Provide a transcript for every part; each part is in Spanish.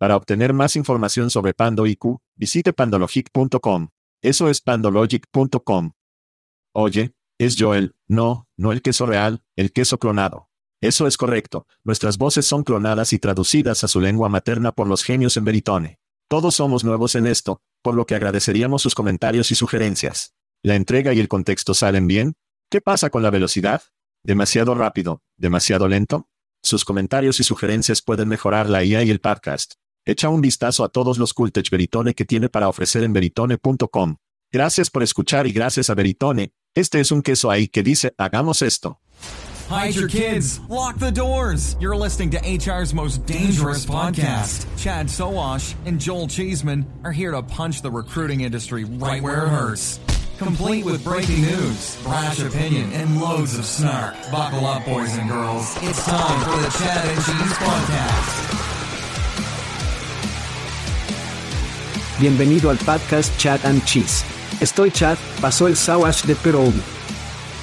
Para obtener más información sobre Pando IQ, visite pandologic.com. Eso es pandologic.com. Oye, es Joel, no, no el queso real, el queso clonado. Eso es correcto, nuestras voces son clonadas y traducidas a su lengua materna por los genios en Veritone. Todos somos nuevos en esto, por lo que agradeceríamos sus comentarios y sugerencias. ¿La entrega y el contexto salen bien? ¿Qué pasa con la velocidad? ¿Demasiado rápido? ¿Demasiado lento? Sus comentarios y sugerencias pueden mejorar la IA y el podcast. Echa un vistazo a todos los Cultech Veritone que tiene para ofrecer en veritone.com. Gracias por escuchar y gracias a Veritone. Este es un queso ahí que dice, hagamos esto. Hide your kids. Lock the doors. You're listening to HR's most dangerous podcast. Chad Sowash and Joel Cheeseman are here to punch the recruiting industry right where it hurts. Complete with breaking news, brash opinion, and loads of snark. Buckle up, boys and girls. It's time for the Chad and Cheese Podcast. Bienvenido al podcast Chat and Cheese. Estoy Chad, pasó el Sawash de Perón.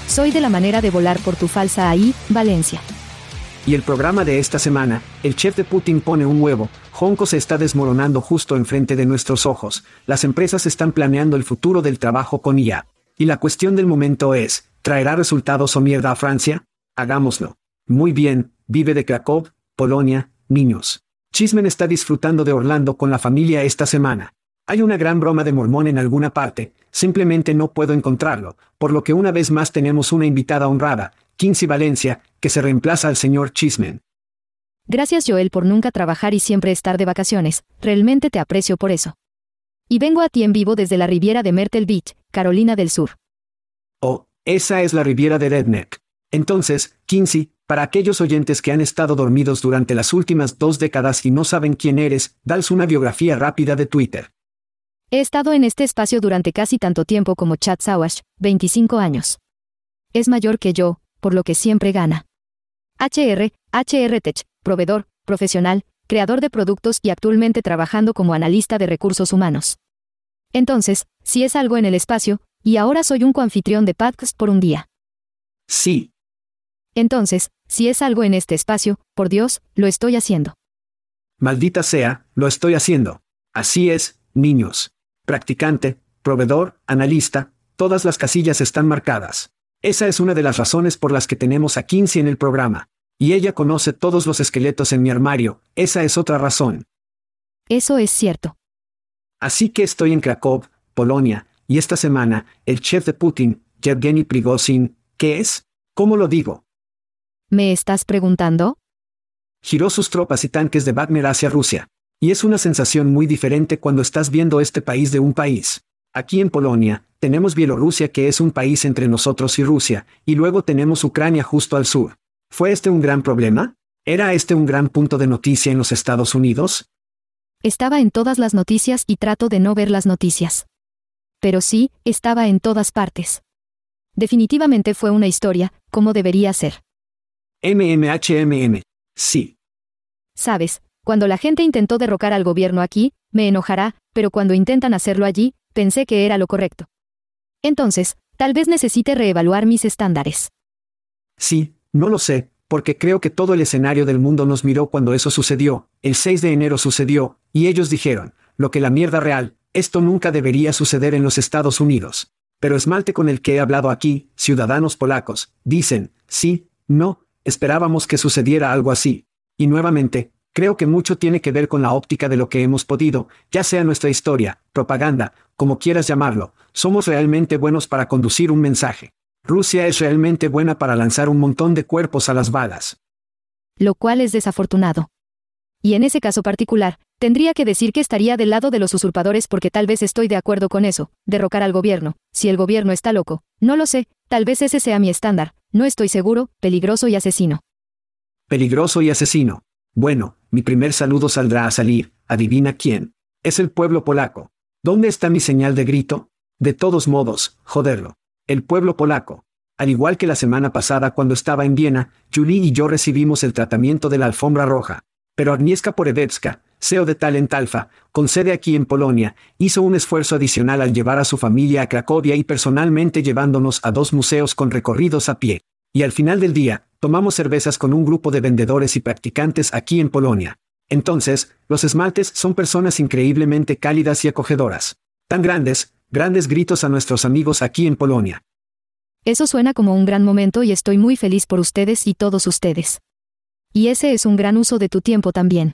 Soy de la manera de volar por tu falsa ahí, Valencia. Y el programa de esta semana, el chef de Putin pone un huevo, Honko se está desmoronando justo enfrente de nuestros ojos, las empresas están planeando el futuro del trabajo con IA. Y la cuestión del momento es, ¿traerá resultados o mierda a Francia? Hagámoslo. Muy bien, vive de Krakow, Polonia, niños. Chismen está disfrutando de Orlando con la familia esta semana. Hay una gran broma de mormón en alguna parte, simplemente no puedo encontrarlo, por lo que una vez más tenemos una invitada honrada, Kinsey Valencia, que se reemplaza al señor Chismen. Gracias Joel por nunca trabajar y siempre estar de vacaciones, realmente te aprecio por eso. Y vengo a ti en vivo desde la Riviera de Myrtle Beach, Carolina del Sur. Oh, esa es la Riviera de Redneck. Entonces, Kinsey, para aquellos oyentes que han estado dormidos durante las últimas dos décadas y no saben quién eres, dales una biografía rápida de Twitter. He estado en este espacio durante casi tanto tiempo como Chad Sawash, 25 años. Es mayor que yo, por lo que siempre gana. HR, HR Tech, proveedor, profesional, creador de productos y actualmente trabajando como analista de recursos humanos. Entonces, si es algo en el espacio, y ahora soy un coanfitrión de podcast por un día. Sí. Entonces, si es algo en este espacio, por Dios, lo estoy haciendo. Maldita sea, lo estoy haciendo. Así es, niños practicante, proveedor, analista, todas las casillas están marcadas. Esa es una de las razones por las que tenemos a Kinsey en el programa. Y ella conoce todos los esqueletos en mi armario, esa es otra razón. Eso es cierto. Así que estoy en Krakow, Polonia, y esta semana, el chef de Putin, Yevgeny Prigozhin, ¿qué es? ¿Cómo lo digo? ¿Me estás preguntando? Giró sus tropas y tanques de Wagner hacia Rusia. Y es una sensación muy diferente cuando estás viendo este país de un país. Aquí en Polonia, tenemos Bielorrusia que es un país entre nosotros y Rusia, y luego tenemos Ucrania justo al sur. ¿Fue este un gran problema? ¿Era este un gran punto de noticia en los Estados Unidos? Estaba en todas las noticias y trato de no ver las noticias. Pero sí, estaba en todas partes. Definitivamente fue una historia, como debería ser. MMHMM. Sí. Sabes, cuando la gente intentó derrocar al gobierno aquí, me enojará, pero cuando intentan hacerlo allí, pensé que era lo correcto. Entonces, tal vez necesite reevaluar mis estándares. Sí, no lo sé, porque creo que todo el escenario del mundo nos miró cuando eso sucedió, el 6 de enero sucedió, y ellos dijeron, lo que la mierda real, esto nunca debería suceder en los Estados Unidos. Pero esmalte con el que he hablado aquí, ciudadanos polacos, dicen, sí, no, esperábamos que sucediera algo así. Y nuevamente, Creo que mucho tiene que ver con la óptica de lo que hemos podido, ya sea nuestra historia, propaganda, como quieras llamarlo, somos realmente buenos para conducir un mensaje. Rusia es realmente buena para lanzar un montón de cuerpos a las balas. Lo cual es desafortunado. Y en ese caso particular, tendría que decir que estaría del lado de los usurpadores porque tal vez estoy de acuerdo con eso, derrocar al gobierno, si el gobierno está loco, no lo sé, tal vez ese sea mi estándar, no estoy seguro, peligroso y asesino. Peligroso y asesino. Bueno, mi primer saludo saldrá a salir, adivina quién. Es el pueblo polaco. ¿Dónde está mi señal de grito? De todos modos, joderlo. El pueblo polaco. Al igual que la semana pasada cuando estaba en Viena, Julie y yo recibimos el tratamiento de la alfombra roja. Pero Agnieszka Porewecka, CEO de Talent Alpha, con sede aquí en Polonia, hizo un esfuerzo adicional al llevar a su familia a Cracovia y personalmente llevándonos a dos museos con recorridos a pie. Y al final del día, tomamos cervezas con un grupo de vendedores y practicantes aquí en Polonia. Entonces, los esmaltes son personas increíblemente cálidas y acogedoras. Tan grandes, grandes gritos a nuestros amigos aquí en Polonia. Eso suena como un gran momento y estoy muy feliz por ustedes y todos ustedes. Y ese es un gran uso de tu tiempo también.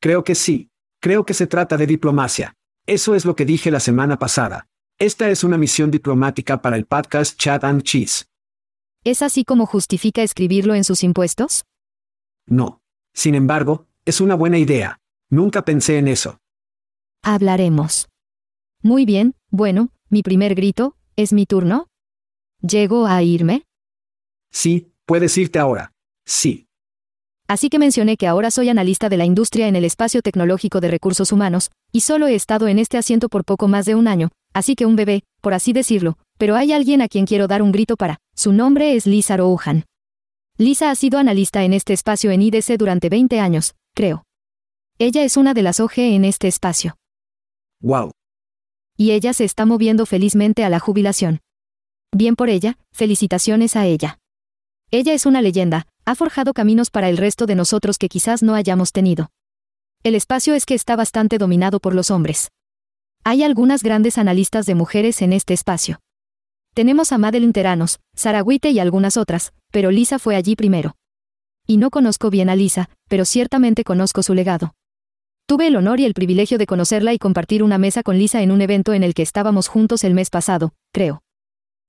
Creo que sí. Creo que se trata de diplomacia. Eso es lo que dije la semana pasada. Esta es una misión diplomática para el podcast Chat and Cheese. ¿Es así como justifica escribirlo en sus impuestos? No. Sin embargo, es una buena idea. Nunca pensé en eso. Hablaremos. Muy bien, bueno, mi primer grito, ¿es mi turno? ¿Llego a irme? Sí, puedes irte ahora. Sí. Así que mencioné que ahora soy analista de la industria en el espacio tecnológico de recursos humanos, y solo he estado en este asiento por poco más de un año, así que un bebé, por así decirlo, pero hay alguien a quien quiero dar un grito para. Su nombre es Lisa Rohan. Lisa ha sido analista en este espacio en IDC durante 20 años, creo. Ella es una de las OG en este espacio. Wow. Y ella se está moviendo felizmente a la jubilación. Bien por ella, felicitaciones a ella. Ella es una leyenda, ha forjado caminos para el resto de nosotros que quizás no hayamos tenido. El espacio es que está bastante dominado por los hombres. Hay algunas grandes analistas de mujeres en este espacio. Tenemos a Madeline Teranos, Sara Witte y algunas otras, pero Lisa fue allí primero. Y no conozco bien a Lisa, pero ciertamente conozco su legado. Tuve el honor y el privilegio de conocerla y compartir una mesa con Lisa en un evento en el que estábamos juntos el mes pasado, creo.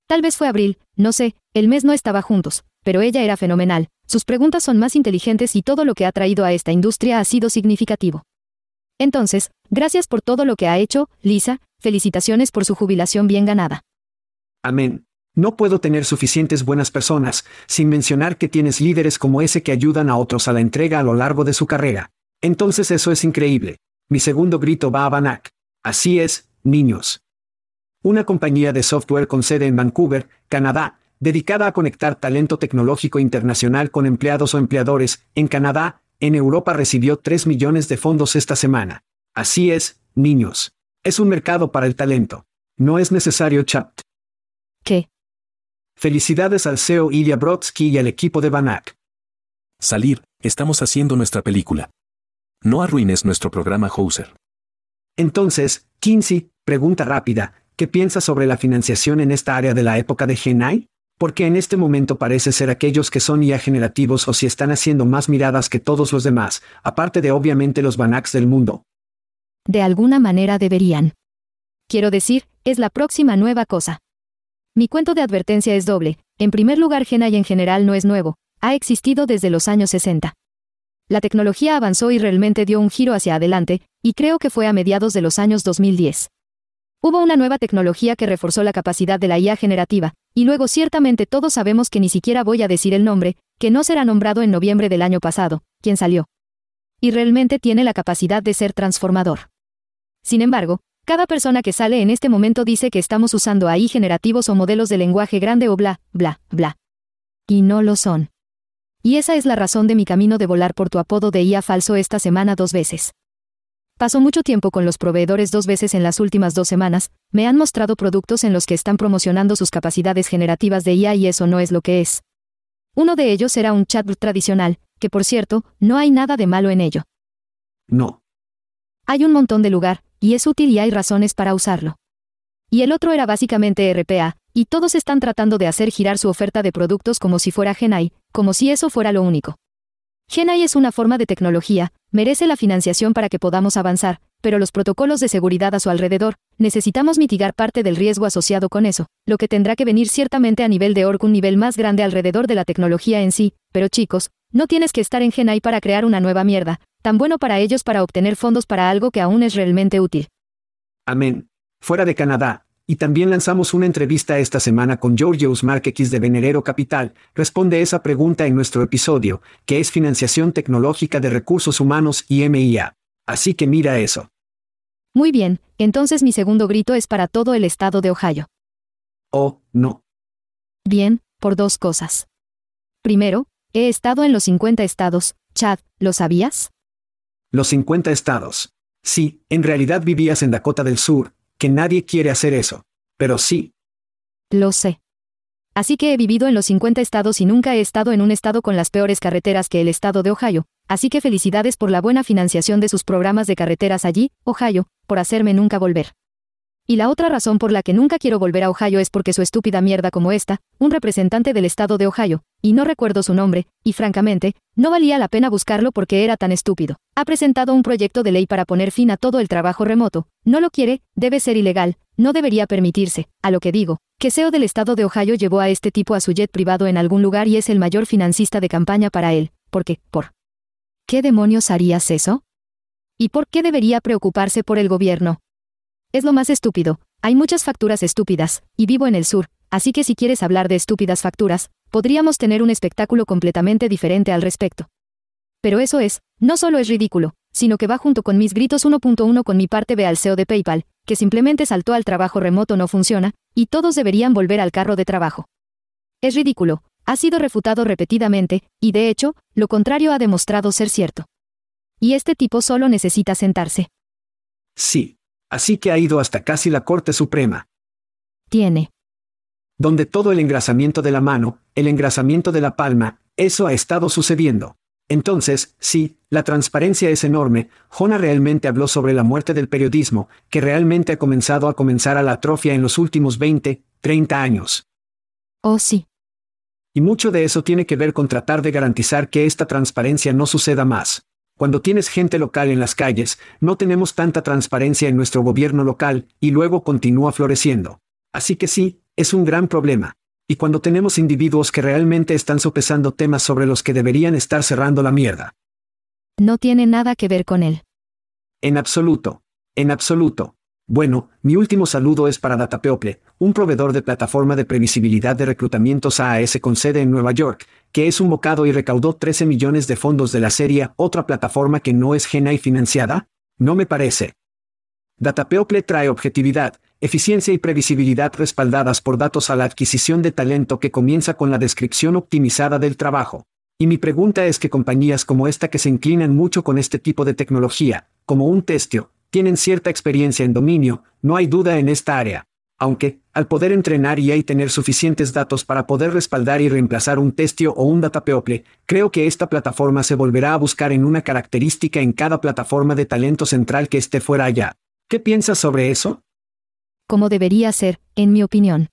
Tal vez fue abril, no sé, el mes no estaba juntos, pero ella era fenomenal, sus preguntas son más inteligentes y todo lo que ha traído a esta industria ha sido significativo. Entonces, gracias por todo lo que ha hecho, Lisa, felicitaciones por su jubilación bien ganada. Amén. No puedo tener suficientes buenas personas, sin mencionar que tienes líderes como ese que ayudan a otros a la entrega a lo largo de su carrera. Entonces eso es increíble. Mi segundo grito va a Banak. Así es, niños. Una compañía de software con sede en Vancouver, Canadá, dedicada a conectar talento tecnológico internacional con empleados o empleadores, en Canadá, en Europa recibió 3 millones de fondos esta semana. Así es, niños. Es un mercado para el talento. No es necesario chat. ¿Qué? Felicidades al CEO Ilya Brodsky y al equipo de Banak. Salir, estamos haciendo nuestra película. No arruines nuestro programa Hauser. Entonces, Kinsey, pregunta rápida, ¿qué piensas sobre la financiación en esta área de la época de Genai? Porque en este momento parece ser aquellos que son ya generativos o si están haciendo más miradas que todos los demás, aparte de obviamente los Banaks del mundo. De alguna manera deberían. Quiero decir, es la próxima nueva cosa. Mi cuento de advertencia es doble. En primer lugar, Genai en general no es nuevo, ha existido desde los años 60. La tecnología avanzó y realmente dio un giro hacia adelante, y creo que fue a mediados de los años 2010. Hubo una nueva tecnología que reforzó la capacidad de la IA generativa, y luego ciertamente todos sabemos que ni siquiera voy a decir el nombre, que no será nombrado en noviembre del año pasado, quien salió. Y realmente tiene la capacidad de ser transformador. Sin embargo, cada persona que sale en este momento dice que estamos usando AI generativos o modelos de lenguaje grande o bla, bla, bla. Y no lo son. Y esa es la razón de mi camino de volar por tu apodo de IA falso esta semana dos veces. Paso mucho tiempo con los proveedores dos veces en las últimas dos semanas, me han mostrado productos en los que están promocionando sus capacidades generativas de IA y eso no es lo que es. Uno de ellos era un chatbot tradicional, que por cierto, no hay nada de malo en ello. No. Hay un montón de lugar, y es útil y hay razones para usarlo. Y el otro era básicamente RPA, y todos están tratando de hacer girar su oferta de productos como si fuera Genai, como si eso fuera lo único. GenAI es una forma de tecnología, merece la financiación para que podamos avanzar, pero los protocolos de seguridad a su alrededor, necesitamos mitigar parte del riesgo asociado con eso, lo que tendrá que venir ciertamente a nivel de org un nivel más grande alrededor de la tecnología en sí, pero chicos, no tienes que estar en GenAI para crear una nueva mierda, tan bueno para ellos para obtener fondos para algo que aún es realmente útil. Amén. Fuera de Canadá, y también lanzamos una entrevista esta semana con Georgios X de Venerero Capital, responde esa pregunta en nuestro episodio, que es financiación tecnológica de recursos humanos y MIA. Así que mira eso. Muy bien, entonces mi segundo grito es para todo el estado de Ohio. Oh, no. Bien, por dos cosas. Primero, he estado en los 50 estados, Chad, ¿lo sabías? Los 50 estados. Sí, en realidad vivías en Dakota del Sur, que nadie quiere hacer eso. Pero sí. Lo sé. Así que he vivido en los 50 estados y nunca he estado en un estado con las peores carreteras que el estado de Ohio, así que felicidades por la buena financiación de sus programas de carreteras allí, Ohio, por hacerme nunca volver. Y la otra razón por la que nunca quiero volver a Ohio es porque su estúpida mierda como esta, un representante del estado de Ohio, y no recuerdo su nombre, y francamente, no valía la pena buscarlo porque era tan estúpido. Ha presentado un proyecto de ley para poner fin a todo el trabajo remoto. No lo quiere, debe ser ilegal, no debería permitirse, a lo que digo, que CEO del estado de Ohio llevó a este tipo a su jet privado en algún lugar y es el mayor financista de campaña para él, porque, por. ¿Qué demonios harías eso? ¿Y por qué debería preocuparse por el gobierno? Es lo más estúpido. Hay muchas facturas estúpidas, y vivo en el sur, así que si quieres hablar de estúpidas facturas, podríamos tener un espectáculo completamente diferente al respecto. Pero eso es, no solo es ridículo, sino que va junto con mis gritos 1.1 con mi parte B al CEO de PayPal, que simplemente saltó al trabajo remoto no funciona, y todos deberían volver al carro de trabajo. Es ridículo, ha sido refutado repetidamente, y de hecho, lo contrario ha demostrado ser cierto. Y este tipo solo necesita sentarse. Sí, Así que ha ido hasta casi la Corte Suprema. Tiene. Donde todo el engrasamiento de la mano, el engrasamiento de la palma, eso ha estado sucediendo. Entonces, sí, la transparencia es enorme. Jona realmente habló sobre la muerte del periodismo, que realmente ha comenzado a comenzar a la atrofia en los últimos 20, 30 años. Oh, sí. Y mucho de eso tiene que ver con tratar de garantizar que esta transparencia no suceda más. Cuando tienes gente local en las calles, no tenemos tanta transparencia en nuestro gobierno local, y luego continúa floreciendo. Así que sí, es un gran problema. Y cuando tenemos individuos que realmente están sopesando temas sobre los que deberían estar cerrando la mierda. No tiene nada que ver con él. En absoluto. En absoluto. Bueno, mi último saludo es para Datapeople, un proveedor de plataforma de previsibilidad de reclutamientos AAS con sede en Nueva York, que es un bocado y recaudó 13 millones de fondos de la serie otra plataforma que no es GenAI financiada? No me parece. Datapeople trae objetividad, eficiencia y previsibilidad respaldadas por datos a la adquisición de talento que comienza con la descripción optimizada del trabajo. Y mi pregunta es que compañías como esta que se inclinan mucho con este tipo de tecnología, como un testio, tienen cierta experiencia en dominio, no hay duda en esta área. Aunque, al poder entrenar y hay tener suficientes datos para poder respaldar y reemplazar un testio o un datapeople, creo que esta plataforma se volverá a buscar en una característica en cada plataforma de talento central que esté fuera allá. ¿Qué piensas sobre eso? Como debería ser, en mi opinión.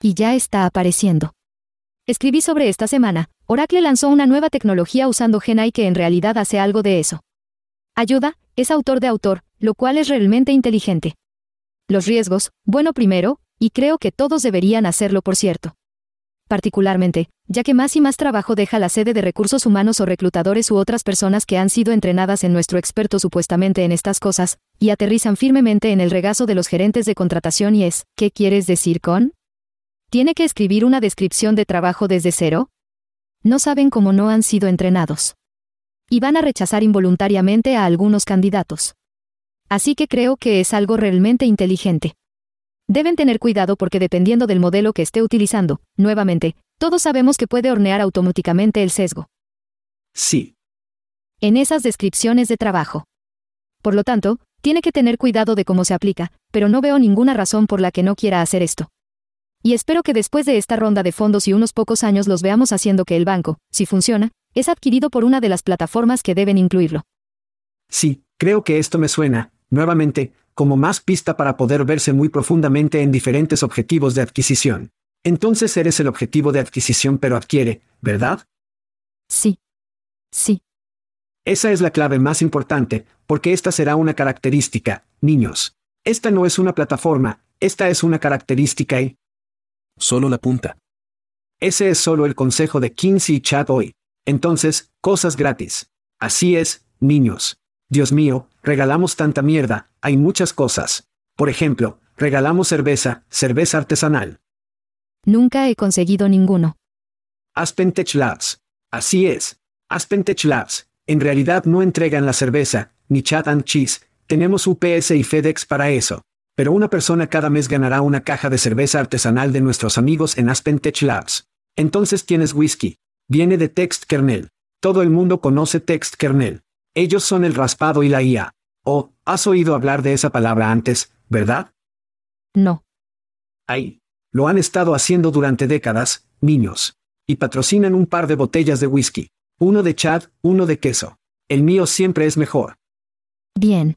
Y ya está apareciendo. Escribí sobre esta semana, Oracle lanzó una nueva tecnología usando GenAI que en realidad hace algo de eso. Ayuda, es autor de autor, lo cual es realmente inteligente. Los riesgos, bueno primero, y creo que todos deberían hacerlo por cierto. Particularmente, ya que más y más trabajo deja la sede de recursos humanos o reclutadores u otras personas que han sido entrenadas en nuestro experto supuestamente en estas cosas, y aterrizan firmemente en el regazo de los gerentes de contratación y es, ¿qué quieres decir con? ¿Tiene que escribir una descripción de trabajo desde cero? No saben cómo no han sido entrenados y van a rechazar involuntariamente a algunos candidatos. Así que creo que es algo realmente inteligente. Deben tener cuidado porque dependiendo del modelo que esté utilizando, nuevamente, todos sabemos que puede hornear automáticamente el sesgo. Sí. En esas descripciones de trabajo. Por lo tanto, tiene que tener cuidado de cómo se aplica, pero no veo ninguna razón por la que no quiera hacer esto. Y espero que después de esta ronda de fondos y unos pocos años los veamos haciendo que el banco, si funciona, es adquirido por una de las plataformas que deben incluirlo. Sí, creo que esto me suena, nuevamente, como más pista para poder verse muy profundamente en diferentes objetivos de adquisición. Entonces eres el objetivo de adquisición pero adquiere, ¿verdad? Sí. Sí. Esa es la clave más importante, porque esta será una característica, niños. Esta no es una plataforma, esta es una característica y... Solo la punta. Ese es solo el consejo de Kinsey y Chad hoy. Entonces, cosas gratis. Así es, niños. Dios mío, regalamos tanta mierda, hay muchas cosas. Por ejemplo, regalamos cerveza, cerveza artesanal. Nunca he conseguido ninguno. Aspen Tech Labs. Así es. Aspen Tech Labs. En realidad no entregan la cerveza, ni chat and cheese. Tenemos UPS y FedEx para eso. Pero una persona cada mes ganará una caja de cerveza artesanal de nuestros amigos en Aspen Tech Labs. Entonces tienes whisky. Viene de Text Kernel. Todo el mundo conoce Text Kernel. Ellos son el raspado y la IA. Oh, has oído hablar de esa palabra antes, ¿verdad? No. Ahí. Lo han estado haciendo durante décadas, niños. Y patrocinan un par de botellas de whisky. Uno de Chad, uno de queso. El mío siempre es mejor. Bien.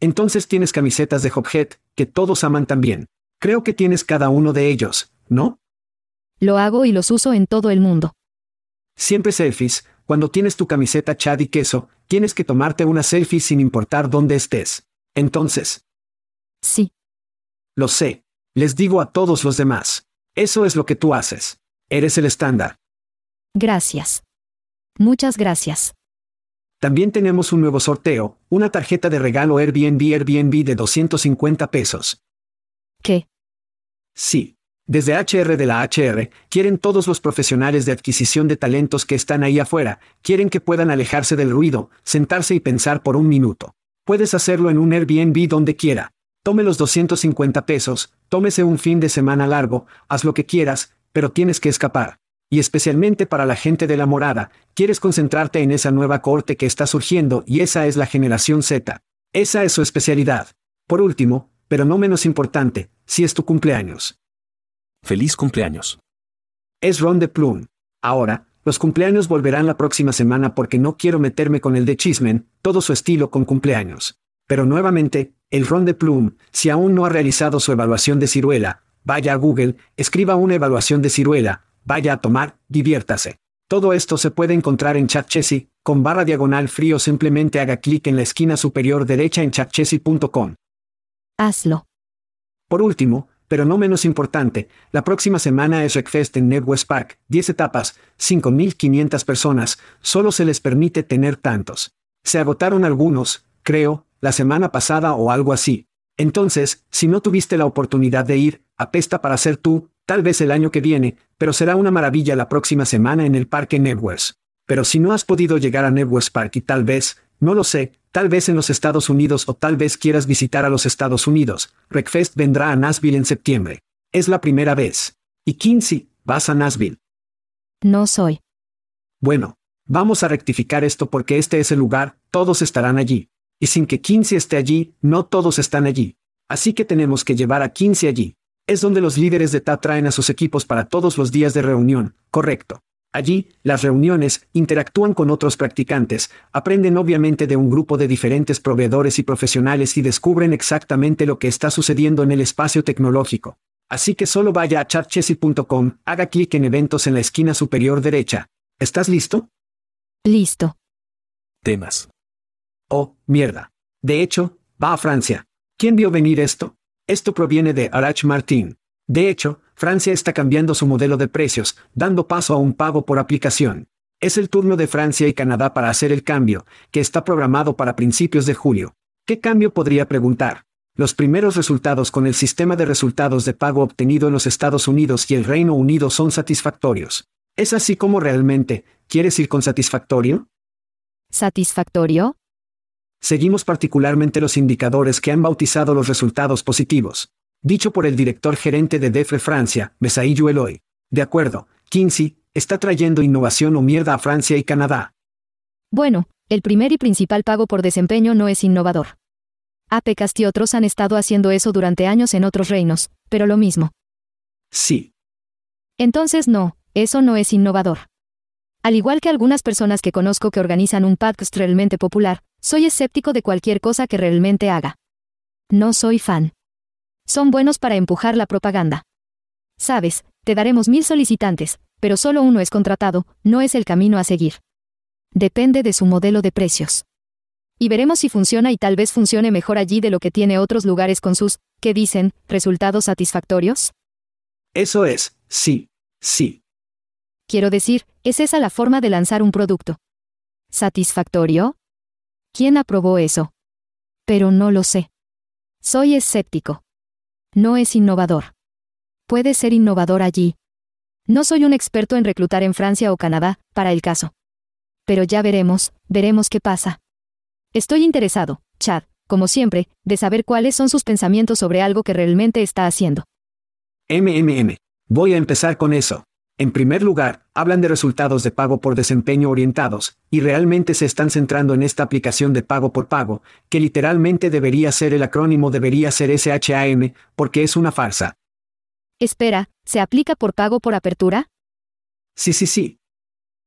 Entonces tienes camisetas de Hophead, que todos aman también. Creo que tienes cada uno de ellos, ¿no? Lo hago y los uso en todo el mundo. Siempre selfies, cuando tienes tu camiseta Chad y queso, tienes que tomarte una selfie sin importar dónde estés. Entonces, Sí. lo sé. Les digo a todos los demás. Eso es lo que tú haces. Eres el estándar. Gracias. Muchas gracias. También tenemos un nuevo sorteo, una tarjeta de regalo Airbnb Airbnb de 250 pesos. ¿Qué? Sí. Desde HR de la HR, quieren todos los profesionales de adquisición de talentos que están ahí afuera, quieren que puedan alejarse del ruido, sentarse y pensar por un minuto. Puedes hacerlo en un Airbnb donde quiera. Tome los 250 pesos, tómese un fin de semana largo, haz lo que quieras, pero tienes que escapar. Y especialmente para la gente de la morada, quieres concentrarte en esa nueva corte que está surgiendo y esa es la generación Z. Esa es su especialidad. Por último, pero no menos importante, si es tu cumpleaños. Feliz cumpleaños. Es Ron de Plum. Ahora, los cumpleaños volverán la próxima semana porque no quiero meterme con el de Chismen, todo su estilo con cumpleaños. Pero nuevamente, el Ron de Plum, si aún no ha realizado su evaluación de ciruela, vaya a Google, escriba una evaluación de ciruela, vaya a tomar, diviértase. Todo esto se puede encontrar en ChatChessy, con barra diagonal frío simplemente haga clic en la esquina superior derecha en chatchessy.com. Hazlo. Por último, pero no menos importante, la próxima semana es RecFest en NetWest Park, 10 etapas, 5.500 personas, solo se les permite tener tantos. Se agotaron algunos, creo, la semana pasada o algo así. Entonces, si no tuviste la oportunidad de ir, apesta para ser tú, tal vez el año que viene, pero será una maravilla la próxima semana en el parque Networks. Pero si no has podido llegar a Networks Park y tal vez, no lo sé, tal vez en los Estados Unidos o tal vez quieras visitar a los Estados Unidos, Wreckfest vendrá a Nashville en septiembre. Es la primera vez. Y Kinsey, vas a Nashville. No soy. Bueno, vamos a rectificar esto porque este es el lugar, todos estarán allí. Y sin que Kinsey esté allí, no todos están allí. Así que tenemos que llevar a Kinsey allí. Es donde los líderes de TAP traen a sus equipos para todos los días de reunión, correcto. Allí, las reuniones, interactúan con otros practicantes, aprenden obviamente de un grupo de diferentes proveedores y profesionales y descubren exactamente lo que está sucediendo en el espacio tecnológico. Así que solo vaya a chatchessy.com, haga clic en eventos en la esquina superior derecha. ¿Estás listo? Listo. Temas. Oh, mierda. De hecho, va a Francia. ¿Quién vio venir esto? Esto proviene de Arach Martin. De hecho, Francia está cambiando su modelo de precios, dando paso a un pago por aplicación. Es el turno de Francia y Canadá para hacer el cambio, que está programado para principios de julio. ¿Qué cambio podría preguntar? Los primeros resultados con el sistema de resultados de pago obtenido en los Estados Unidos y el Reino Unido son satisfactorios. ¿Es así como realmente, quieres ir con satisfactorio? ¿Satisfactorio? Seguimos particularmente los indicadores que han bautizado los resultados positivos. Dicho por el director gerente de DEFRE Francia, Mesaillo Eloy. De acuerdo, Kinsey, está trayendo innovación o mierda a Francia y Canadá. Bueno, el primer y principal pago por desempeño no es innovador. APECAST y otros han estado haciendo eso durante años en otros reinos, pero lo mismo. Sí, Entonces no, eso no es innovador. Al igual que algunas personas que conozco que organizan un podcast realmente popular, soy escéptico de cualquier cosa que realmente haga. No soy fan. Son buenos para empujar la propaganda. Sabes, te daremos mil solicitantes, pero solo uno es contratado, no es el camino a seguir. Depende de su modelo de precios. Y veremos si funciona y tal vez funcione mejor allí de lo que tiene otros lugares con sus, ¿qué dicen, resultados satisfactorios? Eso es, sí, sí. Quiero decir, ¿es esa la forma de lanzar un producto? ¿Satisfactorio? ¿Quién aprobó eso? Pero no lo sé. Soy escéptico. No es innovador. Puede ser innovador allí. No soy un experto en reclutar en Francia o Canadá, para el caso. Pero ya veremos, veremos qué pasa. Estoy interesado, Chad, como siempre, de saber cuáles son sus pensamientos sobre algo que realmente está haciendo. MMM. Voy a empezar con eso. En primer lugar, hablan de resultados de pago por desempeño orientados, y realmente se están centrando en esta aplicación de pago por pago, que literalmente debería ser el acrónimo debería ser SHAM, porque es una farsa. Espera, ¿se aplica por pago por apertura? Sí, sí, sí.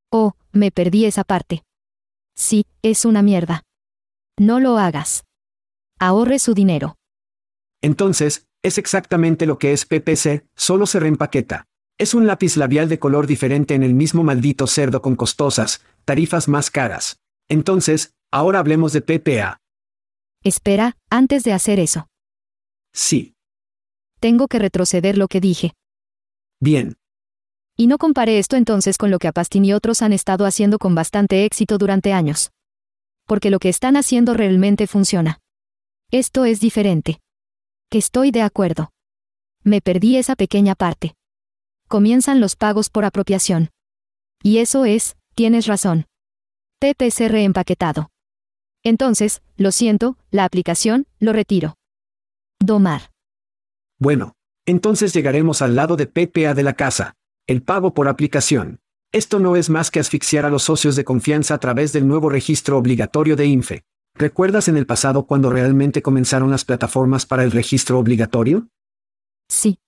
Oh, me perdí esa parte. Sí, es una mierda. No lo hagas. Ahorre su dinero. Entonces, es exactamente lo que es PPC, solo se reempaqueta. Es un lápiz labial de color diferente en el mismo maldito cerdo con costosas, tarifas más caras. Entonces, ahora hablemos de PPA. Espera, antes de hacer eso. Sí. Tengo que retroceder lo que dije. Bien. Y no compare esto entonces con lo que Apastin y otros han estado haciendo con bastante éxito durante años. Porque lo que están haciendo realmente funciona. Esto es diferente. Que estoy de acuerdo. Me perdí esa pequeña parte comienzan los pagos por apropiación. Y eso es, tienes razón. PPC reempaquetado. Entonces, lo siento, la aplicación, lo retiro. Domar. Bueno, entonces llegaremos al lado de PPA de la casa. El pago por aplicación. Esto no es más que asfixiar a los socios de confianza a través del nuevo registro obligatorio de INFE. ¿Recuerdas en el pasado cuando realmente comenzaron las plataformas para el registro obligatorio? Sí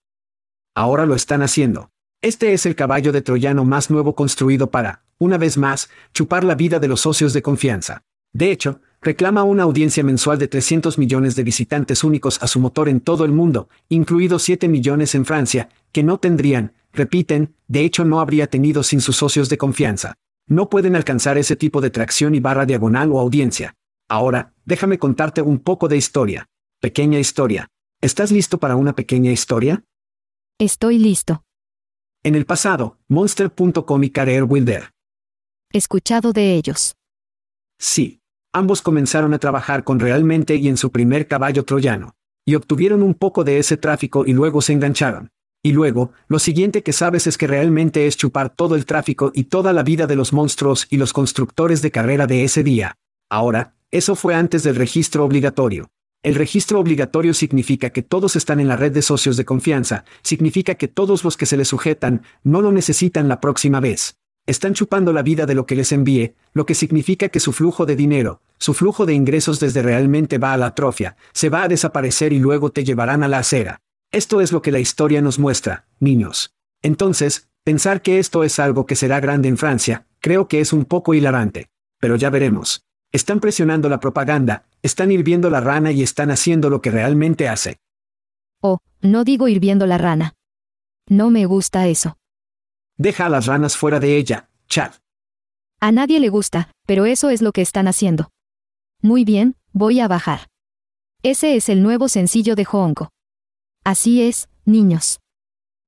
ahora lo están haciendo. Este es el caballo de Troyano más nuevo construido para, una vez más, chupar la vida de los socios de confianza. De hecho, reclama una audiencia mensual de 300 millones de visitantes únicos a su motor en todo el mundo, incluidos 7 millones en Francia, que no tendrían, repiten, de hecho no habría tenido sin sus socios de confianza. No pueden alcanzar ese tipo de tracción y barra diagonal o audiencia. Ahora, déjame contarte un poco de historia. Pequeña historia. ¿Estás listo para una pequeña historia? Estoy listo. En el pasado, Monster.com y Career Wilder. Escuchado de ellos. Sí. Ambos comenzaron a trabajar con realmente y en su primer caballo troyano. Y obtuvieron un poco de ese tráfico y luego se engancharon. Y luego, lo siguiente que sabes es que realmente es chupar todo el tráfico y toda la vida de los monstruos y los constructores de carrera de ese día. Ahora, eso fue antes del registro obligatorio. El registro obligatorio significa que todos están en la red de socios de confianza, significa que todos los que se les sujetan no lo necesitan la próxima vez. Están chupando la vida de lo que les envíe, lo que significa que su flujo de dinero, su flujo de ingresos desde realmente va a la atrofia, se va a desaparecer y luego te llevarán a la acera. Esto es lo que la historia nos muestra, niños. Entonces, pensar que esto es algo que será grande en Francia, creo que es un poco hilarante. Pero ya veremos. Están presionando la propaganda, están hirviendo la rana y están haciendo lo que realmente hace. Oh, no digo hirviendo la rana. No me gusta eso. Deja a las ranas fuera de ella, Chad. A nadie le gusta, pero eso es lo que están haciendo. Muy bien, voy a bajar. Ese es el nuevo sencillo de Honko. Así es, niños.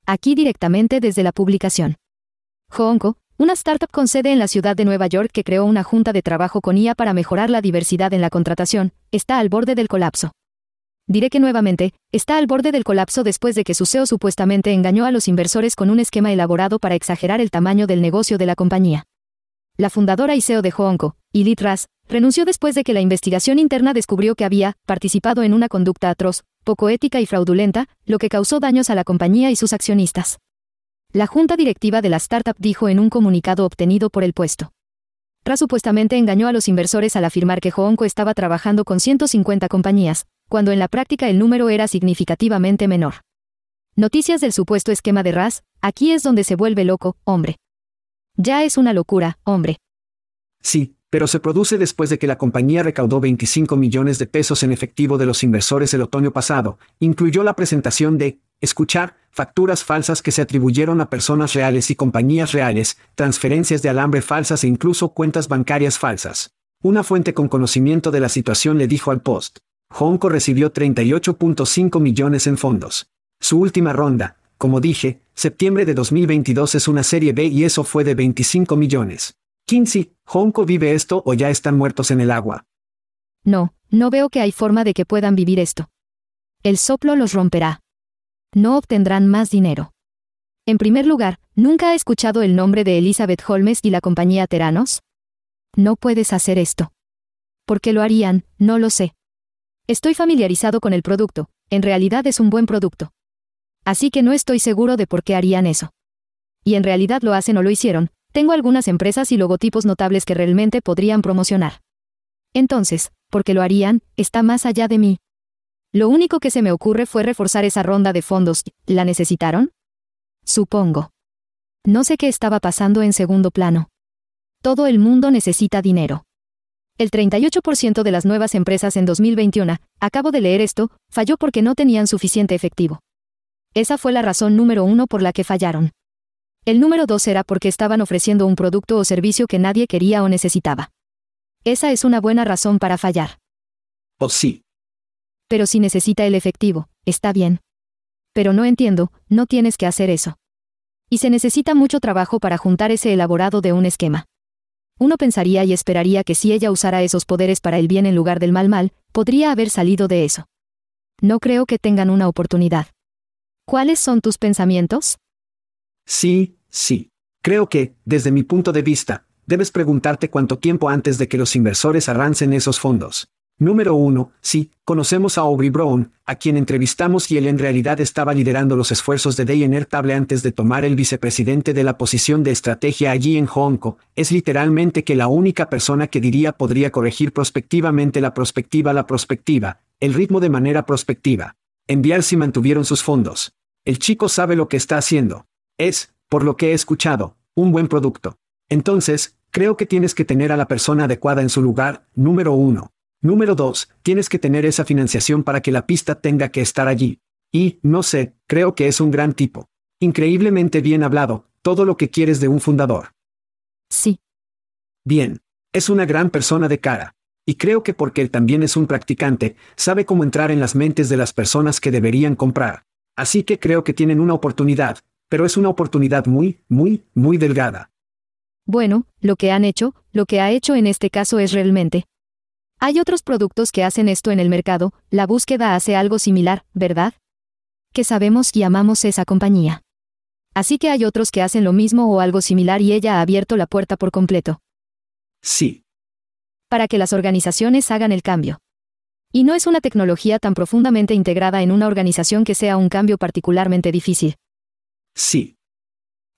Aquí directamente desde la publicación. Honko, una startup con sede en la ciudad de Nueva York que creó una junta de trabajo con IA para mejorar la diversidad en la contratación, está al borde del colapso. Diré que nuevamente, está al borde del colapso después de que su CEO supuestamente engañó a los inversores con un esquema elaborado para exagerar el tamaño del negocio de la compañía. La fundadora y CEO de Hoonko, Edith Ras, renunció después de que la investigación interna descubrió que había participado en una conducta atroz, poco ética y fraudulenta, lo que causó daños a la compañía y sus accionistas. La junta directiva de la startup dijo en un comunicado obtenido por el puesto. Ra supuestamente engañó a los inversores al afirmar que Hoonco estaba trabajando con 150 compañías, cuando en la práctica el número era significativamente menor. Noticias del supuesto esquema de Ras, aquí es donde se vuelve loco, hombre. Ya es una locura, hombre. Sí, pero se produce después de que la compañía recaudó 25 millones de pesos en efectivo de los inversores el otoño pasado, incluyó la presentación de escuchar, facturas falsas que se atribuyeron a personas reales y compañías reales, transferencias de alambre falsas e incluso cuentas bancarias falsas. Una fuente con conocimiento de la situación le dijo al Post. Honko recibió 38.5 millones en fondos. Su última ronda, como dije, septiembre de 2022 es una serie B y eso fue de 25 millones. Kinsey, ¿Honko vive esto o ya están muertos en el agua? No, no veo que hay forma de que puedan vivir esto. El soplo los romperá. No obtendrán más dinero. En primer lugar, ¿nunca ha escuchado el nombre de Elizabeth Holmes y la compañía Teranos? No puedes hacer esto. ¿Por qué lo harían? No lo sé. Estoy familiarizado con el producto, en realidad es un buen producto. Así que no estoy seguro de por qué harían eso. Y en realidad lo hacen o lo hicieron, tengo algunas empresas y logotipos notables que realmente podrían promocionar. Entonces, ¿por qué lo harían? Está más allá de mí. Lo único que se me ocurre fue reforzar esa ronda de fondos. ¿La necesitaron? Supongo. No sé qué estaba pasando en segundo plano. Todo el mundo necesita dinero. El 38% de las nuevas empresas en 2021, acabo de leer esto, falló porque no tenían suficiente efectivo. Esa fue la razón número uno por la que fallaron. El número dos era porque estaban ofreciendo un producto o servicio que nadie quería o necesitaba. Esa es una buena razón para fallar. Oh sí. Pero si necesita el efectivo, está bien. Pero no entiendo, no tienes que hacer eso. Y se necesita mucho trabajo para juntar ese elaborado de un esquema. Uno pensaría y esperaría que si ella usara esos poderes para el bien en lugar del mal mal, podría haber salido de eso. No creo que tengan una oportunidad. ¿Cuáles son tus pensamientos? Sí, sí. Creo que, desde mi punto de vista, debes preguntarte cuánto tiempo antes de que los inversores arrancen esos fondos. Número 1. Sí, conocemos a Aubrey Brown, a quien entrevistamos y él en realidad estaba liderando los esfuerzos de DNR Table antes de tomar el vicepresidente de la posición de estrategia allí en Hong Kong. Es literalmente que la única persona que diría podría corregir prospectivamente la prospectiva la prospectiva, el ritmo de manera prospectiva. Enviar si mantuvieron sus fondos. El chico sabe lo que está haciendo. Es, por lo que he escuchado, un buen producto. Entonces, creo que tienes que tener a la persona adecuada en su lugar, número uno. Número dos, tienes que tener esa financiación para que la pista tenga que estar allí. Y, no sé, creo que es un gran tipo. Increíblemente bien hablado, todo lo que quieres de un fundador. Sí. Bien. Es una gran persona de cara. Y creo que porque él también es un practicante, sabe cómo entrar en las mentes de las personas que deberían comprar. Así que creo que tienen una oportunidad, pero es una oportunidad muy, muy, muy delgada. Bueno, lo que han hecho, lo que ha hecho en este caso es realmente. Hay otros productos que hacen esto en el mercado, la búsqueda hace algo similar, ¿verdad? Que sabemos y amamos esa compañía. Así que hay otros que hacen lo mismo o algo similar y ella ha abierto la puerta por completo. Sí. Para que las organizaciones hagan el cambio. Y no es una tecnología tan profundamente integrada en una organización que sea un cambio particularmente difícil. Sí.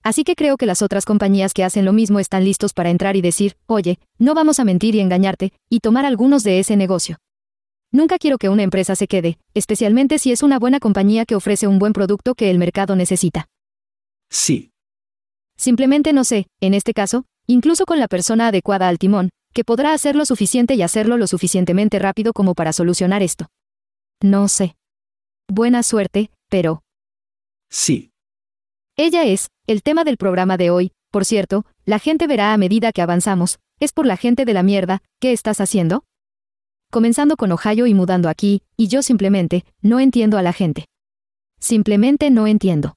Así que creo que las otras compañías que hacen lo mismo están listos para entrar y decir, oye, no vamos a mentir y engañarte, y tomar algunos de ese negocio. Nunca quiero que una empresa se quede, especialmente si es una buena compañía que ofrece un buen producto que el mercado necesita. Sí. Simplemente no sé, en este caso, incluso con la persona adecuada al timón, que podrá hacer lo suficiente y hacerlo lo suficientemente rápido como para solucionar esto. No sé. Buena suerte, pero... Sí. Ella es, el tema del programa de hoy, por cierto, la gente verá a medida que avanzamos, es por la gente de la mierda, ¿qué estás haciendo? Comenzando con Ohio y mudando aquí, y yo simplemente, no entiendo a la gente. Simplemente no entiendo.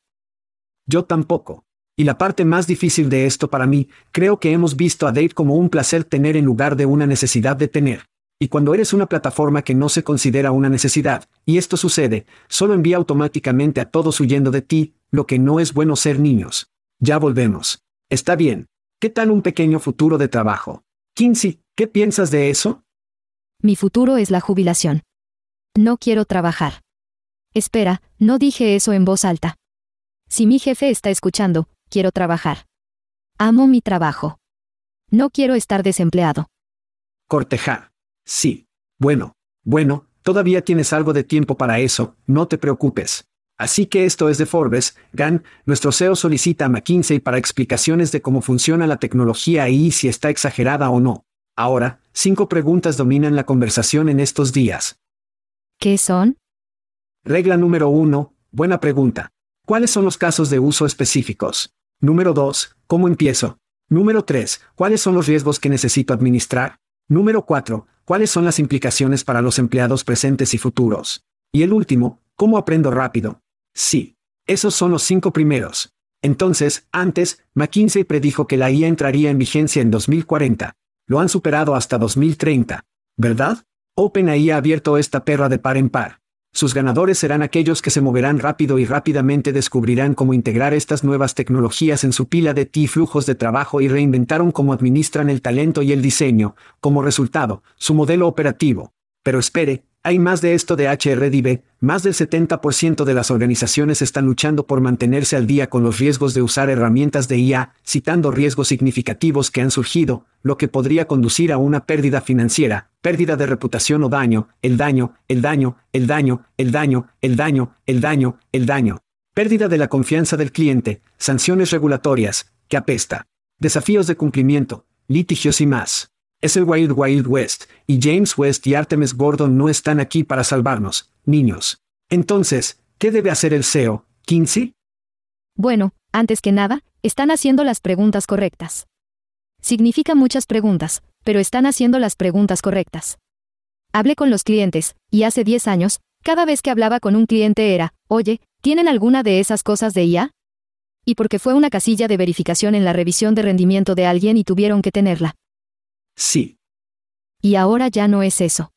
Yo tampoco. Y la parte más difícil de esto para mí, creo que hemos visto a Dave como un placer tener en lugar de una necesidad de tener. Y cuando eres una plataforma que no se considera una necesidad, y esto sucede, solo envía automáticamente a todos huyendo de ti, lo que no es bueno ser niños. Ya volvemos. Está bien. ¿Qué tal un pequeño futuro de trabajo? Kinsey, ¿qué piensas de eso? Mi futuro es la jubilación. No quiero trabajar. Espera, no dije eso en voz alta. Si mi jefe está escuchando, quiero trabajar. Amo mi trabajo. No quiero estar desempleado. Cortejar. Sí. Bueno, bueno, todavía tienes algo de tiempo para eso, no te preocupes. Así que esto es de Forbes, GAN, nuestro CEO solicita a McKinsey para explicaciones de cómo funciona la tecnología y si está exagerada o no. Ahora, cinco preguntas dominan la conversación en estos días. ¿Qué son? Regla número uno, Buena pregunta. ¿Cuáles son los casos de uso específicos? Número 2. ¿Cómo empiezo? Número 3. ¿Cuáles son los riesgos que necesito administrar? Número 4. ¿Cuáles son las implicaciones para los empleados presentes y futuros? Y el último, ¿cómo aprendo rápido? Sí. Esos son los cinco primeros. Entonces, antes, McKinsey predijo que la IA entraría en vigencia en 2040. Lo han superado hasta 2030. ¿Verdad? OpenAI ha abierto esta perra de par en par. Sus ganadores serán aquellos que se moverán rápido y rápidamente descubrirán cómo integrar estas nuevas tecnologías en su pila de T flujos de trabajo y reinventaron cómo administran el talento y el diseño, como resultado, su modelo operativo. Pero espere, hay más de esto de HRDB, más del 70% de las organizaciones están luchando por mantenerse al día con los riesgos de usar herramientas de IA, citando riesgos significativos que han surgido, lo que podría conducir a una pérdida financiera, pérdida de reputación o daño, el daño, el daño, el daño, el daño, el daño, el daño, el daño. Pérdida de la confianza del cliente, sanciones regulatorias, que apesta. Desafíos de cumplimiento, litigios y más. Es el Wild Wild West, y James West y Artemis Gordon no están aquí para salvarnos, niños. Entonces, ¿qué debe hacer el CEO, Kinsey? Bueno, antes que nada, están haciendo las preguntas correctas. Significa muchas preguntas, pero están haciendo las preguntas correctas. Hablé con los clientes, y hace 10 años, cada vez que hablaba con un cliente era, oye, ¿tienen alguna de esas cosas de IA? Y porque fue una casilla de verificación en la revisión de rendimiento de alguien y tuvieron que tenerla. Sí. Y ahora ya no es eso.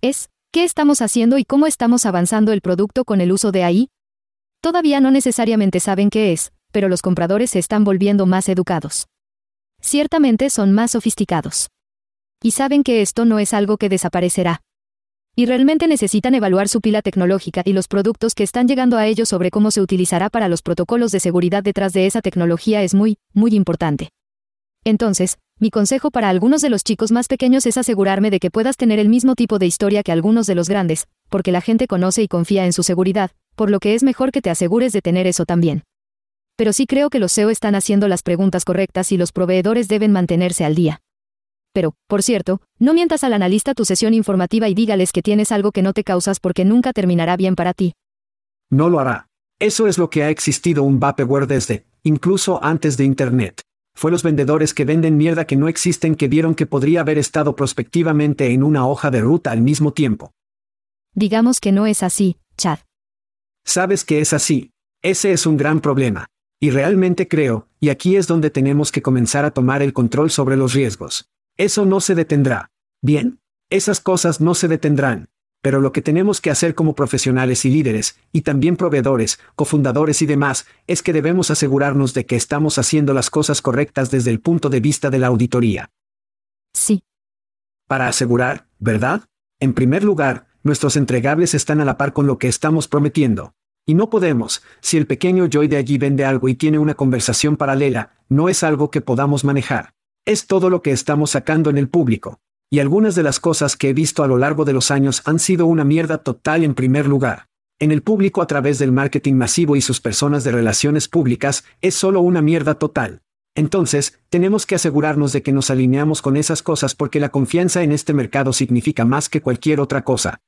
Es, ¿qué estamos haciendo y cómo estamos avanzando el producto con el uso de AI? Todavía no necesariamente saben qué es, pero los compradores se están volviendo más educados. Ciertamente son más sofisticados. Y saben que esto no es algo que desaparecerá. Y realmente necesitan evaluar su pila tecnológica y los productos que están llegando a ellos sobre cómo se utilizará para los protocolos de seguridad detrás de esa tecnología es muy, muy importante. Entonces, mi consejo para algunos de los chicos más pequeños es asegurarme de que puedas tener el mismo tipo de historia que algunos de los grandes, porque la gente conoce y confía en su seguridad, por lo que es mejor que te asegures de tener eso también. Pero sí creo que los SEO están haciendo las preguntas correctas y los proveedores deben mantenerse al día. Pero, por cierto, no mientas al analista tu sesión informativa y dígales que tienes algo que no te causas porque nunca terminará bien para ti. No lo hará. Eso es lo que ha existido un vapeware desde, incluso antes de Internet. Fue los vendedores que venden mierda que no existen que vieron que podría haber estado prospectivamente en una hoja de ruta al mismo tiempo. Digamos que no es así, Chad. Sabes que es así. Ese es un gran problema. Y realmente creo, y aquí es donde tenemos que comenzar a tomar el control sobre los riesgos. Eso no se detendrá. Bien. Esas cosas no se detendrán. Pero lo que tenemos que hacer como profesionales y líderes, y también proveedores, cofundadores y demás, es que debemos asegurarnos de que estamos haciendo las cosas correctas desde el punto de vista de la auditoría. Sí. Para asegurar, ¿verdad? En primer lugar, nuestros entregables están a la par con lo que estamos prometiendo. Y no podemos, si el pequeño Joy de allí vende algo y tiene una conversación paralela, no es algo que podamos manejar. Es todo lo que estamos sacando en el público. Y algunas de las cosas que he visto a lo largo de los años han sido una mierda total en primer lugar. En el público a través del marketing masivo y sus personas de relaciones públicas, es solo una mierda total. Entonces, tenemos que asegurarnos de que nos alineamos con esas cosas porque la confianza en este mercado significa más que cualquier otra cosa.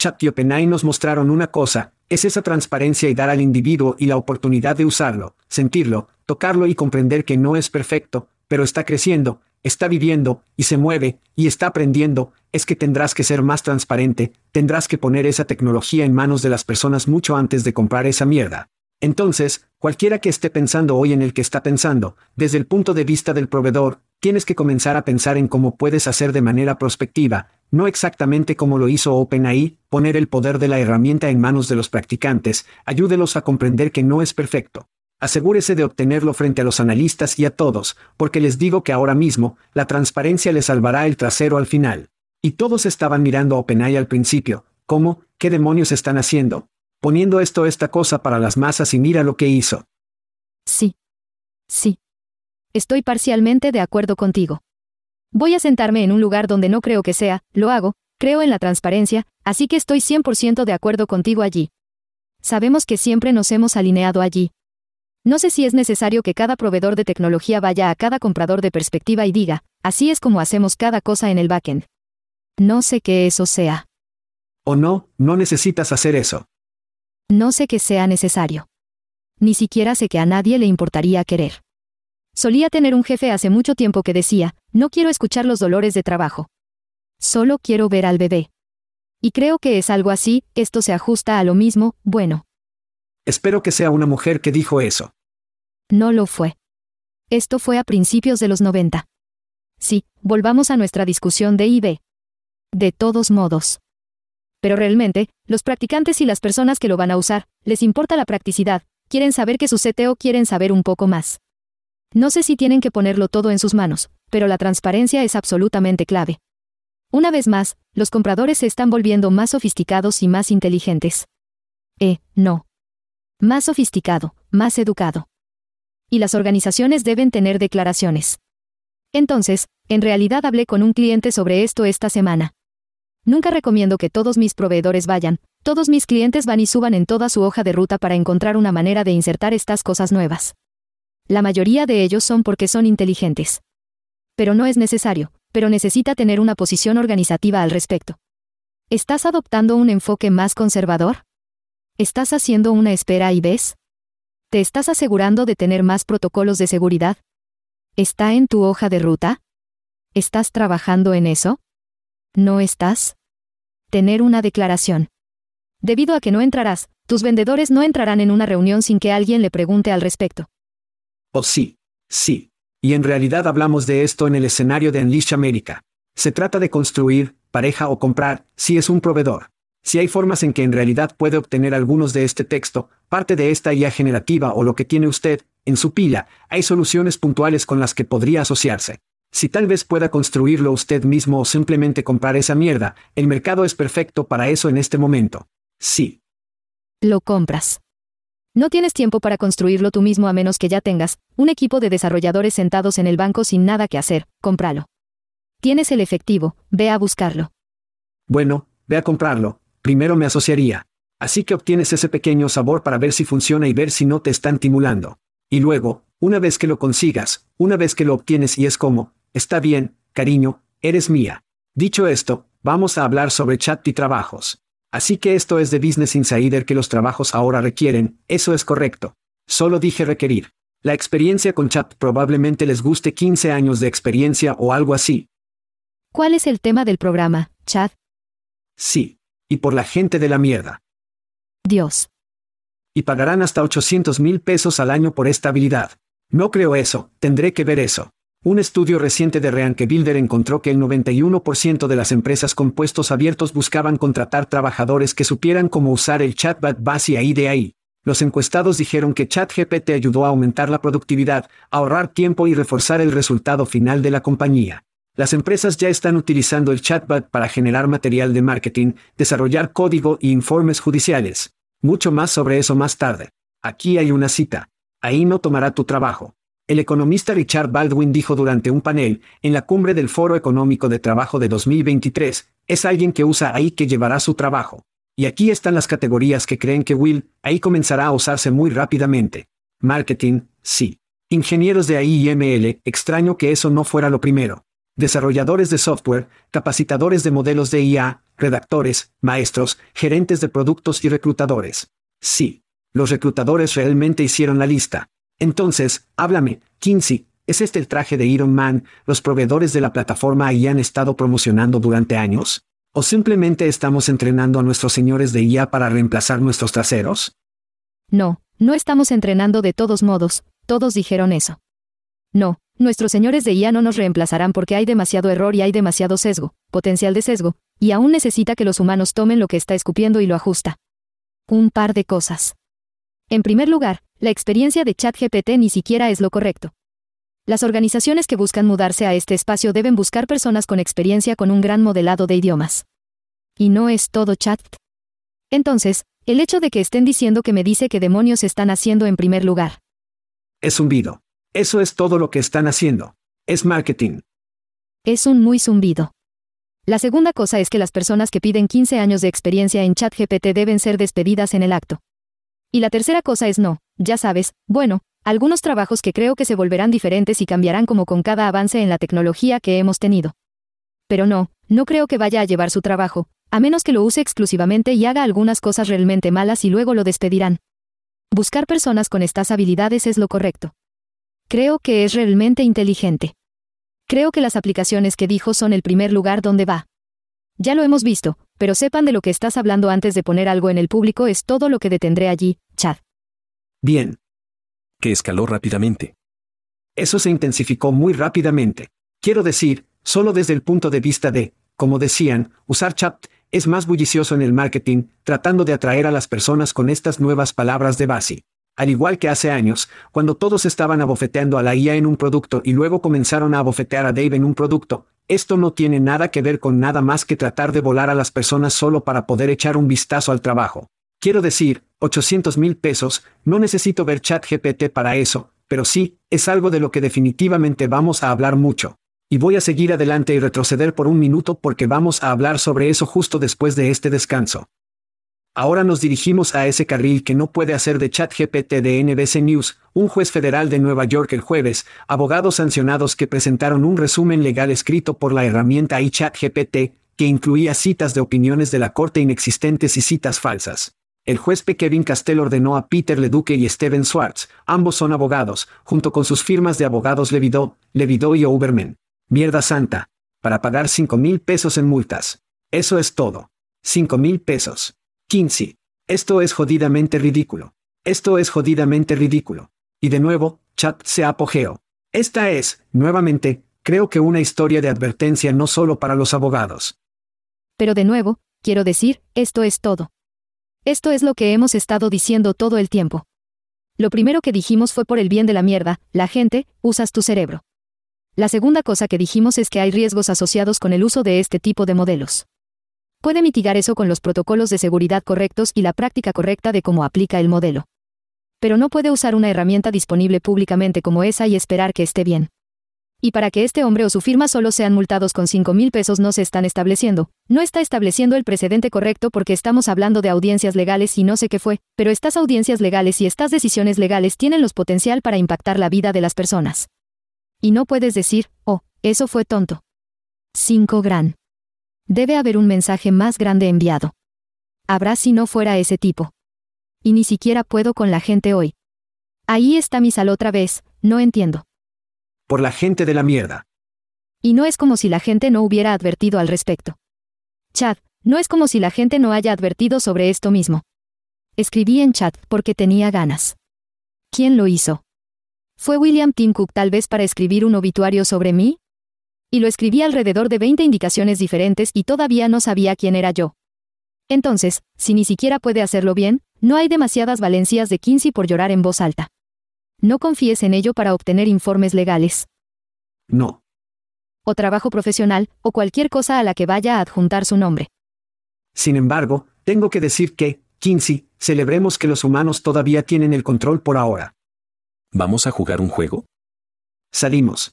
Chat y OpenAI nos mostraron una cosa, es esa transparencia y dar al individuo y la oportunidad de usarlo, sentirlo, tocarlo y comprender que no es perfecto, pero está creciendo, está viviendo, y se mueve, y está aprendiendo, es que tendrás que ser más transparente, tendrás que poner esa tecnología en manos de las personas mucho antes de comprar esa mierda. Entonces, cualquiera que esté pensando hoy en el que está pensando, desde el punto de vista del proveedor, tienes que comenzar a pensar en cómo puedes hacer de manera prospectiva, no exactamente como lo hizo OpenAI, poner el poder de la herramienta en manos de los practicantes, ayúdelos a comprender que no es perfecto, Asegúrese de obtenerlo frente a los analistas y a todos, porque les digo que ahora mismo, la transparencia le salvará el trasero al final. Y todos estaban mirando a OpenAI al principio, ¿cómo? ¿Qué demonios están haciendo? Poniendo esto esta cosa para las masas y mira lo que hizo. Sí. Sí. Estoy parcialmente de acuerdo contigo. Voy a sentarme en un lugar donde no creo que sea, lo hago, creo en la transparencia, así que estoy 100% de acuerdo contigo allí. Sabemos que siempre nos hemos alineado allí, no sé si es necesario que cada proveedor de tecnología vaya a cada comprador de perspectiva y diga, así es como hacemos cada cosa en el backend. No sé qué eso sea. O no, no necesitas hacer eso. No sé que sea necesario. Ni siquiera sé que a nadie le importaría querer. Solía tener un jefe hace mucho tiempo que decía, no quiero escuchar los dolores de trabajo. Solo quiero ver al bebé. Y creo que es algo así, esto se ajusta a lo mismo, bueno. Espero que sea una mujer que dijo eso. No lo fue. Esto fue a principios de los 90. Sí, volvamos a nuestra discusión de IB. De todos modos. Pero realmente, los practicantes y las personas que lo van a usar, les importa la practicidad, quieren saber que su CTO quieren saber un poco más. No sé si tienen que ponerlo todo en sus manos, pero la transparencia es absolutamente clave. Una vez más, los compradores se están volviendo más sofisticados y más inteligentes. Eh, no. Más sofisticado, más educado. Y las organizaciones deben tener declaraciones. Entonces, en realidad hablé con un cliente sobre esto esta semana. Nunca recomiendo que todos mis proveedores vayan, todos mis clientes van y suban en toda su hoja de ruta para encontrar una manera de insertar estas cosas nuevas. La mayoría de ellos son porque son inteligentes. Pero no es necesario, pero necesita tener una posición organizativa al respecto. ¿Estás adoptando un enfoque más conservador? ¿Estás haciendo una espera y ves? ¿Te estás asegurando de tener más protocolos de seguridad? ¿Está en tu hoja de ruta? ¿Estás trabajando en eso? ¿No estás? Tener una declaración. Debido a que no entrarás, tus vendedores no entrarán en una reunión sin que alguien le pregunte al respecto. Oh sí, sí. Y en realidad hablamos de esto en el escenario de Unleash America. Se trata de construir, pareja o comprar, si es un proveedor. Si hay formas en que en realidad puede obtener algunos de este texto, parte de esta IA generativa o lo que tiene usted, en su pila, hay soluciones puntuales con las que podría asociarse. Si tal vez pueda construirlo usted mismo o simplemente comprar esa mierda, el mercado es perfecto para eso en este momento. Sí. Lo compras. No tienes tiempo para construirlo tú mismo a menos que ya tengas un equipo de desarrolladores sentados en el banco sin nada que hacer, cómpralo. Tienes el efectivo, ve a buscarlo. Bueno, ve a comprarlo, primero me asociaría. Así que obtienes ese pequeño sabor para ver si funciona y ver si no te están timulando. Y luego, una vez que lo consigas, una vez que lo obtienes y es como, Está bien, cariño, eres mía. Dicho esto, vamos a hablar sobre chat y trabajos. Así que esto es de Business Insider que los trabajos ahora requieren, eso es correcto. Solo dije requerir. La experiencia con chat probablemente les guste 15 años de experiencia o algo así. ¿Cuál es el tema del programa, chat? Sí. Y por la gente de la mierda. Dios. Y pagarán hasta 800 mil pesos al año por esta habilidad. No creo eso, tendré que ver eso. Un estudio reciente de Reanke Builder encontró que el 91% de las empresas con puestos abiertos buscaban contratar trabajadores que supieran cómo usar el chatbot base ahí de ahí. Los encuestados dijeron que ChatGPT ayudó a aumentar la productividad, ahorrar tiempo y reforzar el resultado final de la compañía. Las empresas ya están utilizando el chatbot para generar material de marketing, desarrollar código y informes judiciales. Mucho más sobre eso más tarde. Aquí hay una cita. Ahí no tomará tu trabajo. El economista Richard Baldwin dijo durante un panel, en la cumbre del Foro Económico de Trabajo de 2023, es alguien que usa ahí que llevará su trabajo. Y aquí están las categorías que creen que Will, ahí comenzará a usarse muy rápidamente. Marketing, sí. Ingenieros de AI y ML, extraño que eso no fuera lo primero. Desarrolladores de software, capacitadores de modelos de IA, redactores, maestros, gerentes de productos y reclutadores. Sí. Los reclutadores realmente hicieron la lista. Entonces, háblame, Kinsey, ¿es este el traje de Iron Man, los proveedores de la plataforma ahí han estado promocionando durante años? ¿O simplemente estamos entrenando a nuestros señores de IA para reemplazar nuestros traseros? No, no estamos entrenando de todos modos, todos dijeron eso. No, nuestros señores de IA no nos reemplazarán porque hay demasiado error y hay demasiado sesgo, potencial de sesgo, y aún necesita que los humanos tomen lo que está escupiendo y lo ajusta. Un par de cosas. En primer lugar, la experiencia de ChatGPT ni siquiera es lo correcto. Las organizaciones que buscan mudarse a este espacio deben buscar personas con experiencia con un gran modelado de idiomas. Y no es todo chat. Entonces, el hecho de que estén diciendo que me dice que demonios están haciendo en primer lugar. Es zumbido. Eso es todo lo que están haciendo. Es marketing. Es un muy zumbido. La segunda cosa es que las personas que piden 15 años de experiencia en ChatGPT deben ser despedidas en el acto. Y la tercera cosa es no, ya sabes, bueno, algunos trabajos que creo que se volverán diferentes y cambiarán como con cada avance en la tecnología que hemos tenido. Pero no, no creo que vaya a llevar su trabajo, a menos que lo use exclusivamente y haga algunas cosas realmente malas y luego lo despedirán. Buscar personas con estas habilidades es lo correcto. Creo que es realmente inteligente. Creo que las aplicaciones que dijo son el primer lugar donde va. Ya lo hemos visto, pero sepan de lo que estás hablando antes de poner algo en el público es todo lo que detendré allí, Chad. Bien. Que escaló rápidamente. Eso se intensificó muy rápidamente. Quiero decir, solo desde el punto de vista de, como decían, usar chat es más bullicioso en el marketing, tratando de atraer a las personas con estas nuevas palabras de base. Al igual que hace años, cuando todos estaban abofeteando a la IA en un producto y luego comenzaron a abofetear a Dave en un producto, esto no tiene nada que ver con nada más que tratar de volar a las personas solo para poder echar un vistazo al trabajo. Quiero decir, 800 mil pesos, no necesito ver chat GPT para eso, pero sí, es algo de lo que definitivamente vamos a hablar mucho. Y voy a seguir adelante y retroceder por un minuto porque vamos a hablar sobre eso justo después de este descanso. Ahora nos dirigimos a ese carril que no puede hacer de ChatGPT de NBC News, un juez federal de Nueva York el jueves, abogados sancionados que presentaron un resumen legal escrito por la herramienta iChatGPT, que incluía citas de opiniones de la corte inexistentes y citas falsas. El juez P. Kevin Castell ordenó a Peter Leduque y Steven Swartz, ambos son abogados, junto con sus firmas de abogados Levido, Levido y Oberman, Mierda santa. Para pagar cinco mil pesos en multas. Eso es todo. Cinco mil pesos. 15. Esto es jodidamente ridículo. Esto es jodidamente ridículo. Y de nuevo, chat se apogeo. Esta es, nuevamente, creo que una historia de advertencia no solo para los abogados. Pero de nuevo, quiero decir, esto es todo. Esto es lo que hemos estado diciendo todo el tiempo. Lo primero que dijimos fue por el bien de la mierda, la gente, usas tu cerebro. La segunda cosa que dijimos es que hay riesgos asociados con el uso de este tipo de modelos. Puede mitigar eso con los protocolos de seguridad correctos y la práctica correcta de cómo aplica el modelo. Pero no puede usar una herramienta disponible públicamente como esa y esperar que esté bien. Y para que este hombre o su firma solo sean multados con 5 mil pesos no se están estableciendo. No está estableciendo el precedente correcto porque estamos hablando de audiencias legales y no sé qué fue, pero estas audiencias legales y estas decisiones legales tienen los potencial para impactar la vida de las personas. Y no puedes decir, oh, eso fue tonto. 5 gran. Debe haber un mensaje más grande enviado. Habrá si no fuera ese tipo. Y ni siquiera puedo con la gente hoy. Ahí está mi sal otra vez, no entiendo. Por la gente de la mierda. Y no es como si la gente no hubiera advertido al respecto. Chad, no es como si la gente no haya advertido sobre esto mismo. Escribí en chat porque tenía ganas. ¿Quién lo hizo? ¿Fue William Tim Cook tal vez para escribir un obituario sobre mí? Y lo escribí alrededor de 20 indicaciones diferentes y todavía no sabía quién era yo. Entonces, si ni siquiera puede hacerlo bien, no hay demasiadas valencias de Kinsey por llorar en voz alta. No confíes en ello para obtener informes legales. No. O trabajo profesional, o cualquier cosa a la que vaya a adjuntar su nombre. Sin embargo, tengo que decir que, Kinsey, celebremos que los humanos todavía tienen el control por ahora. ¿Vamos a jugar un juego? Salimos.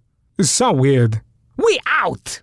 So weird. We out!